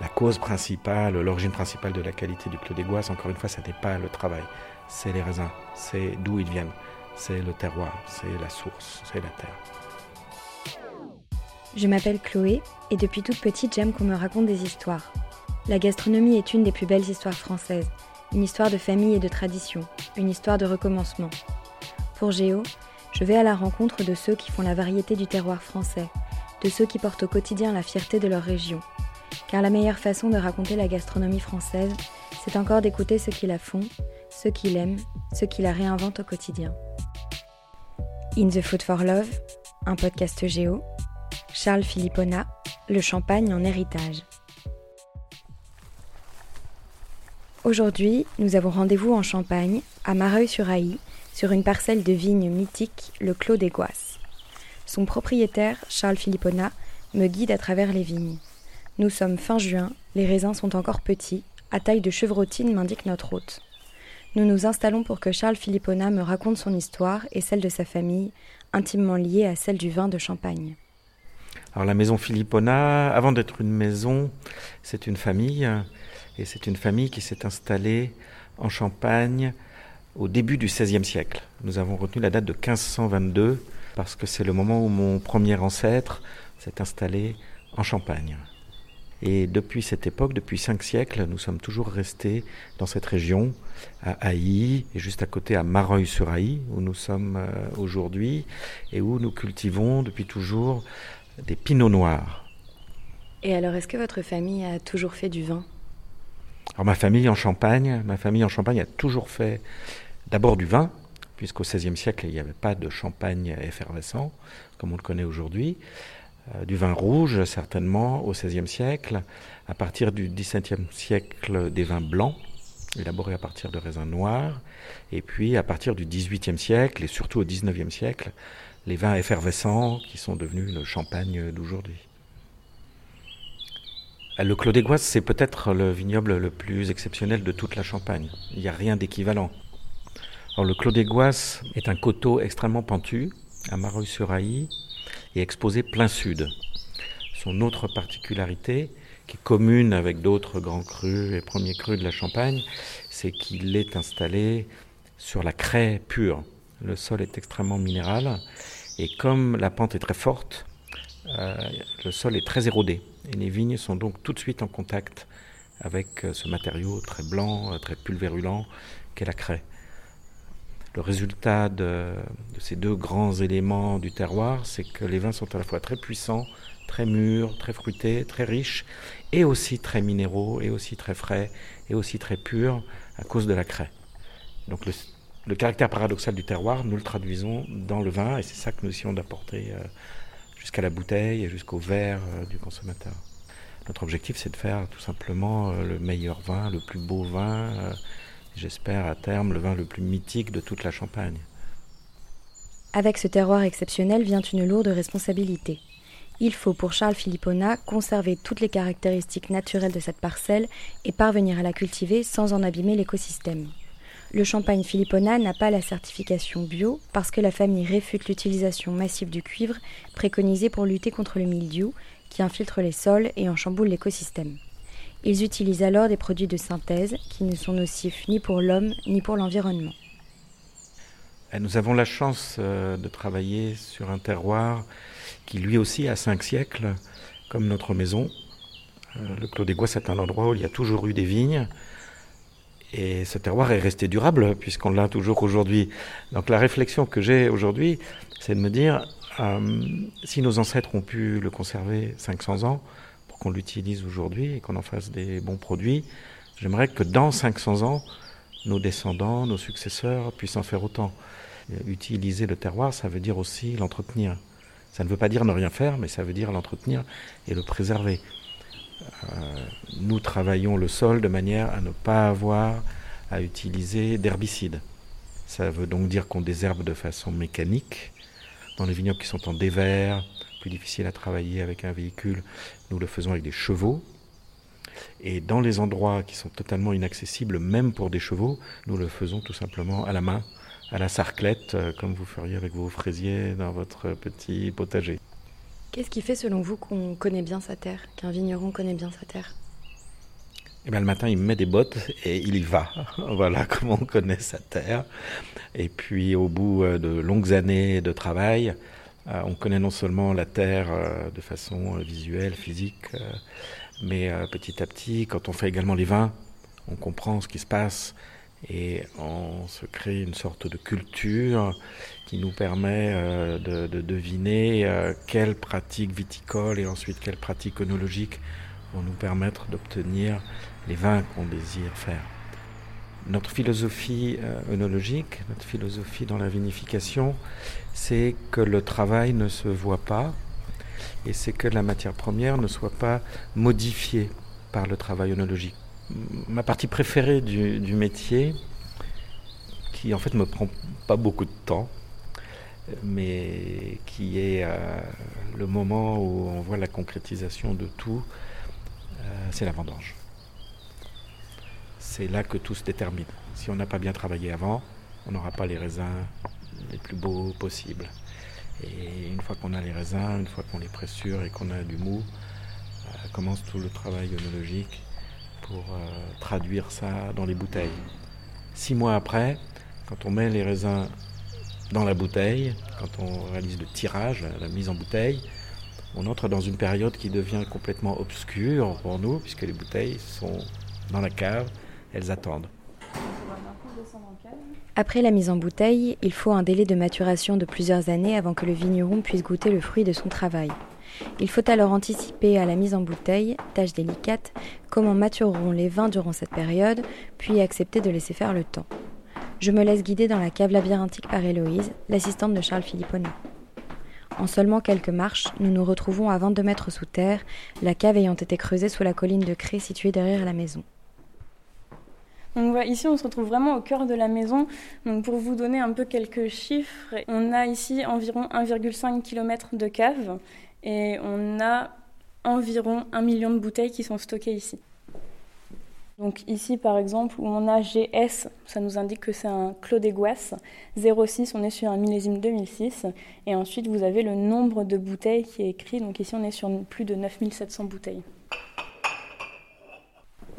la cause principale, l'origine principale de la qualité du Clos des Goisses, encore une fois, ce n'est pas le travail, c'est les raisins, c'est d'où ils viennent, c'est le terroir, c'est la source, c'est la terre. Je m'appelle Chloé et depuis toute petite j'aime qu'on me raconte des histoires. La gastronomie est une des plus belles histoires françaises, une histoire de famille et de tradition, une histoire de recommencement. Pour Géo, je vais à la rencontre de ceux qui font la variété du terroir français, de ceux qui portent au quotidien la fierté de leur région, car la meilleure façon de raconter la gastronomie française, c'est encore d'écouter ceux qui la font, ceux qui l'aiment, ceux qui la réinventent au quotidien. In the Food for Love, un podcast géo, Charles Philippona, le champagne en héritage. Aujourd'hui, nous avons rendez-vous en Champagne, à Mareuil-sur-Ailly, sur une parcelle de vignes mythique, le Clos des Goisses. Son propriétaire, Charles Philippona, me guide à travers les vignes. Nous sommes fin juin, les raisins sont encore petits, à taille de chevrotine m'indique notre hôte. Nous nous installons pour que Charles Philippona me raconte son histoire et celle de sa famille, intimement liée à celle du vin de Champagne. Alors la maison Philippona, avant d'être une maison, c'est une famille, et c'est une famille qui s'est installée en Champagne au début du XVIe siècle. Nous avons retenu la date de 1522 parce que c'est le moment où mon premier ancêtre s'est installé en Champagne. Et depuis cette époque, depuis cinq siècles, nous sommes toujours restés dans cette région, à Haï, et juste à côté à Mareuil-sur-Haï, où nous sommes euh, aujourd'hui, et où nous cultivons depuis toujours des pinots noirs. Et alors, est-ce que votre famille a toujours fait du vin? Alors, ma famille en Champagne, ma famille en Champagne a toujours fait d'abord du vin, puisqu'au XVIe siècle, il n'y avait pas de champagne effervescent, comme on le connaît aujourd'hui. Euh, du vin rouge, certainement, au XVIe siècle. À partir du XVIIe siècle, des vins blancs, élaborés à partir de raisins noirs. Et puis, à partir du XVIIIe siècle, et surtout au XIXe siècle, les vins effervescents qui sont devenus le champagne d'aujourd'hui. Euh, le Clos des c'est peut-être le vignoble le plus exceptionnel de toute la Champagne. Il n'y a rien d'équivalent. Le Clos des est un coteau extrêmement pentu, à Mareuil-sur-Ailly, et exposé plein sud. Son autre particularité, qui est commune avec d'autres grands crus et premiers crus de la Champagne, c'est qu'il est installé sur la craie pure. Le sol est extrêmement minéral et comme la pente est très forte, euh, le sol est très érodé et les vignes sont donc tout de suite en contact avec euh, ce matériau très blanc, euh, très pulvérulent qu'est la craie. Le résultat de, ces deux grands éléments du terroir, c'est que les vins sont à la fois très puissants, très mûrs, très fruités, très riches, et aussi très minéraux, et aussi très frais, et aussi très purs à cause de la craie. Donc le, caractère paradoxal du terroir, nous le traduisons dans le vin, et c'est ça que nous essayons d'apporter euh, jusqu'à la bouteille et jusqu'au verre euh, du consommateur. Notre objectif, c'est de faire tout simplement euh, le meilleur vin, le plus beau vin j'espère à terme le vin le plus mythique de toute la Champagne. Avec ce terroir exceptionnel vient une lourde responsabilité. Il faut pour Charles Philippona conserver toutes les caractéristiques naturelles de cette parcelle et parvenir à la cultiver sans en abîmer l'écosystème. Le champagne Philippona n'a pas la certification bio parce que la famille réfute l'utilisation massive du cuivre préconisé pour lutter contre le mildiou qui infiltre les sols et en chamboule l'écosystème. Ils utilisent alors des produits de synthèse qui ne sont nocifs ni pour l'homme ni pour l'environnement. Eh, nous avons la chance euh, de travailler sur un terroir qui lui aussi a cinq siècles, comme notre maison. Euh, le Clos des Gois, c'est un endroit où il y a toujours eu des vignes. Et ce terroir est resté durable, puisqu'on l'a toujours aujourd'hui. Donc la réflexion que j'ai aujourd'hui, c'est de me dire, euh, si nos ancêtres ont pu le conserver 500 ans, qu'on l'utilise aujourd'hui et qu'on en fasse des bons produits. J'aimerais que dans 500 ans, nos descendants, nos successeurs puissent en faire autant. Utiliser le terroir, ça veut dire aussi l'entretenir. Ça ne veut pas dire ne rien faire, mais ça veut dire l'entretenir et le préserver. Euh, nous travaillons le sol de manière à ne pas avoir à utiliser d'herbicides. Ça veut donc dire qu'on désherbe de façon mécanique. Dans les vignobles qui sont en dévers, plus difficile à travailler avec un véhicule, nous le faisons avec des chevaux. Et dans les endroits qui sont totalement inaccessibles, même pour des chevaux, nous le faisons tout simplement à la main, à la sarclette, euh, comme vous feriez avec vos fraisiers dans votre petit potager. Qu'est-ce qui fait selon vous qu'on connaît bien sa terre, qu'un vigneron connaît bien sa terre? Et bien, le matin, il met des bottes et il y va. voilà comment on connaît sa terre. Et puis, au bout euh, de longues années de travail, on connaît non seulement la terre euh, de façon visuelle, physique, mais petit à petit, quand on fait également les vins, on comprend ce qui se passe et on se crée une sorte de culture qui nous permet de, de, deviner quelles pratiques viticoles et ensuite quelles pratiques œnologiques vont nous permettre d'obtenir les vins qu'on désire faire. Notre philosophie euh, œnologique, notre philosophie dans la vinification, c'est que le travail ne se voit pas et c'est que la matière première ne soit pas modifiée par le travail œnologique. Ma partie préférée du, métier, qui en fait me prend pas beaucoup de temps, mais qui est euh, le moment où on voit la concrétisation de tout, euh, c'est la vendange c'est là que tout se détermine. Si on n'a pas bien travaillé avant, on n'aura pas les raisins les plus beaux possibles. Et une fois qu'on a les raisins, une fois qu'on les pressure et qu'on a du mou, euh, commence tout le travail œnologique pour euh, traduire ça dans les bouteilles. Six mois après, quand on met les raisins dans la bouteille, quand on réalise le tirage, la mise en bouteille, on entre dans une période qui devient complètement obscure pour nous, puisque les bouteilles sont dans la cave elles attendent. Après la mise en bouteille, il faut un délai de maturation de plusieurs années avant que le vigneron puisse goûter le fruit de son travail. Il faut alors anticiper à la mise en bouteille, tâche délicate, comment matureront les vins durant cette période, puis accepter de laisser faire le temps. Je me laisse guider dans la cave labyrinthique par Héloïse, l'assistante de Charles Philipponi. En seulement quelques marches, nous nous retrouvons à 22 mètres sous terre, la cave ayant été creusée sous la colline de craie située derrière la maison. Ici on se retrouve vraiment au cœur de la maison. Donc pour vous donner un peu quelques chiffres, on a ici environ 1,5 km de cave et on a environ 1 million de bouteilles qui sont stockées ici. Donc ici par exemple où on a GS, ça nous indique que c'est un Clos des 06 on est sur un millésime 2006 et ensuite vous avez le nombre de bouteilles qui est écrit, donc ici on est sur plus de 9700 bouteilles.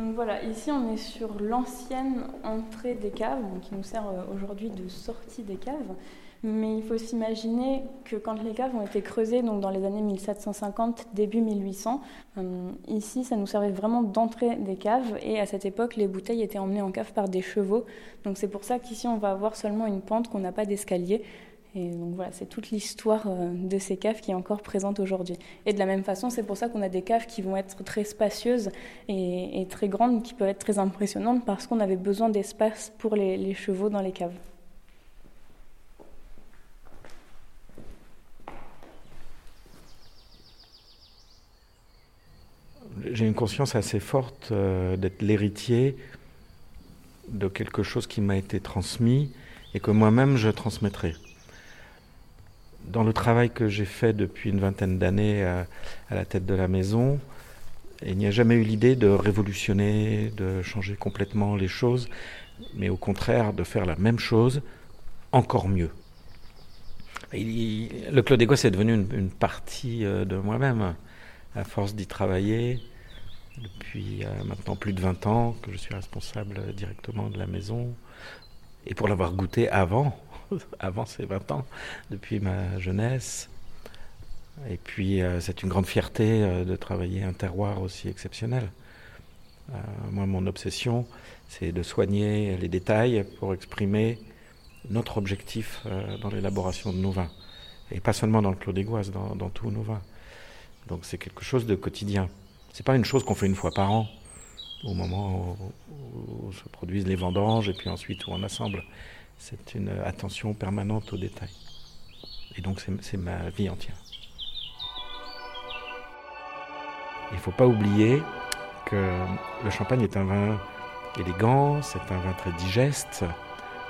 Donc voilà, ici on est sur l'ancienne entrée des caves, qui nous sert euh, aujourd'hui de sortie des caves. Mais il faut s'imaginer que quand les caves ont été creusées, donc dans les années 1750, début 1800, euh, ici ça nous servait vraiment d'entrée des caves et à cette époque les bouteilles étaient emmenées en cave par des chevaux. Donc c'est pour ça qu'ici on va avoir seulement une pente, qu'on n'a pas d'escalier. Et donc voilà, c'est toute l'histoire euh, de ces caves qui est encore présente aujourd'hui. Et de la même façon, c'est pour ça qu'on a des caves qui vont être très spacieuses et, très grandes, qui peuvent être très impressionnantes parce qu'on avait besoin d'espace pour les, chevaux dans les caves. J'ai une conscience assez forte euh, d'être l'héritier de quelque chose qui m'a été transmis et que moi-même je transmettrai dans le travail que j'ai fait depuis une vingtaine d'années à, la tête de la maison, il n'y a jamais eu l'idée de révolutionner, de changer complètement les choses, mais au contraire de faire la même chose encore mieux. le Clos des Gosses est devenu une, partie euh, de moi-même, à force d'y travailler depuis euh, maintenant plus de 20 ans que je suis responsable directement de la maison, et pour l'avoir goûté avant, avant ces 20 ans, depuis ma jeunesse. Et puis, euh, c'est une grande fierté euh, de travailler un terroir aussi exceptionnel. Euh, moi, mon obsession, c'est de soigner les détails pour exprimer notre objectif dans l'élaboration de nos vins. Et pas seulement dans le Clos d'Égoise, dans, dans tous nos vins. Donc, c'est quelque chose de quotidien. C'est pas une chose qu'on fait une fois par an, au moment où se produisent les vendanges et puis ensuite où on assemble c'est une attention permanente aux détails. Et donc c'est ma vie entière. Il ne faut pas oublier que le champagne est un vin élégant, c'est un vin très digeste,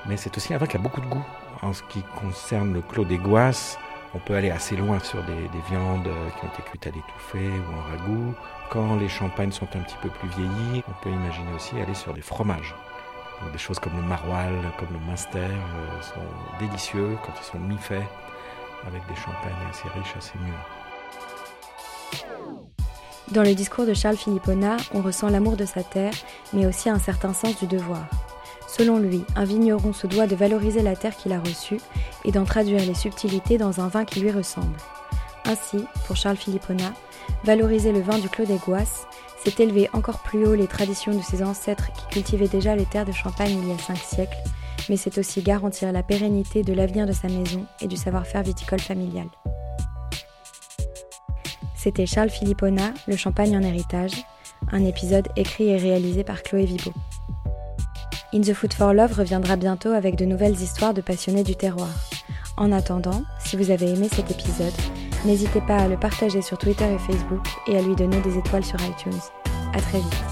mais c'est aussi un vin qui a beaucoup de goût. En ce qui concerne le Clos des Goisses, on peut aller assez loin sur des, des, viandes qui ont été cuites à l'étouffée ou en ragoût. Quand les champagnes sont un petit peu plus vieillis, on peut imaginer aussi aller sur des fromages. Des choses comme le maroilles, comme le minster euh, sont délicieux quand ils sont mi-faits avec des champagnes assez riches, assez mûrs. Dans le discours de Charles Philippona, on ressent l'amour de sa terre, mais aussi un certain sens du devoir. Selon lui, un vigneron se doit de valoriser la terre qu'il a reçue et d'en traduire les subtilités dans un vin qui lui ressemble. Ainsi, pour Charles Philippona, valoriser le vin du Clos des Goisses, c'est élever encore plus haut les traditions de ses ancêtres qui cultivaient déjà les terres de Champagne il y a cinq siècles, mais c'est aussi garantir la pérennité de l'avenir de sa maison et du savoir-faire viticole familial. C'était Charles Philippona, Le Champagne en héritage, un épisode écrit et réalisé par Chloé Vibo. In the Food for Love reviendra bientôt avec de nouvelles histoires de passionnés du terroir. En attendant, si vous avez aimé cet épisode, n'hésitez pas à le partager sur Twitter et Facebook et à lui donner des étoiles sur iTunes. À très vite.